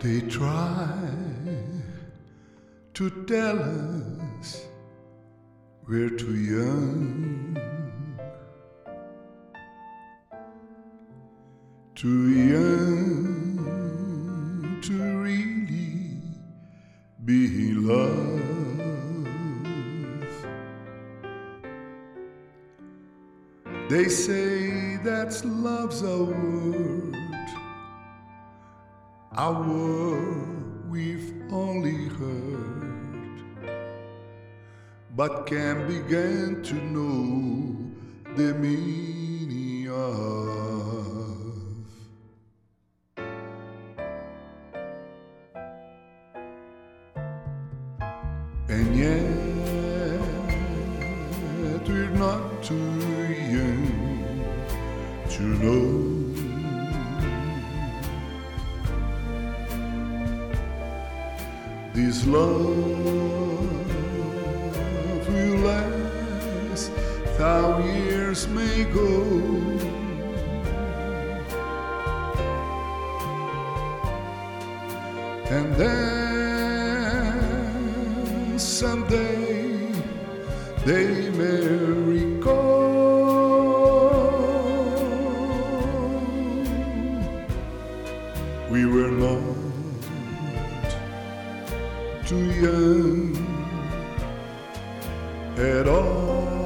They try to tell us we're too young, too young They say that's love's a word a word we've only heard, but can begin to know the meaning of. And yet we're not too young to know. This love will last, thou years may go. And then someday they may recall we were not too young at all.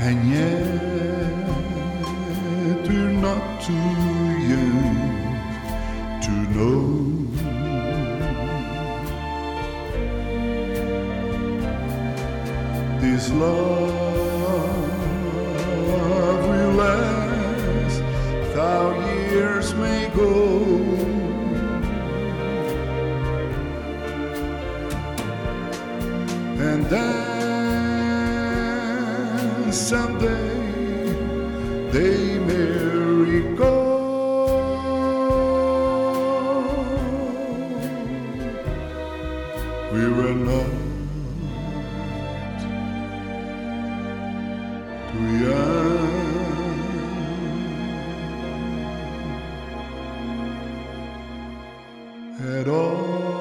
And yet we're not too young to know this love will last, thou years may go. And then someday they may recall we were not too young at all.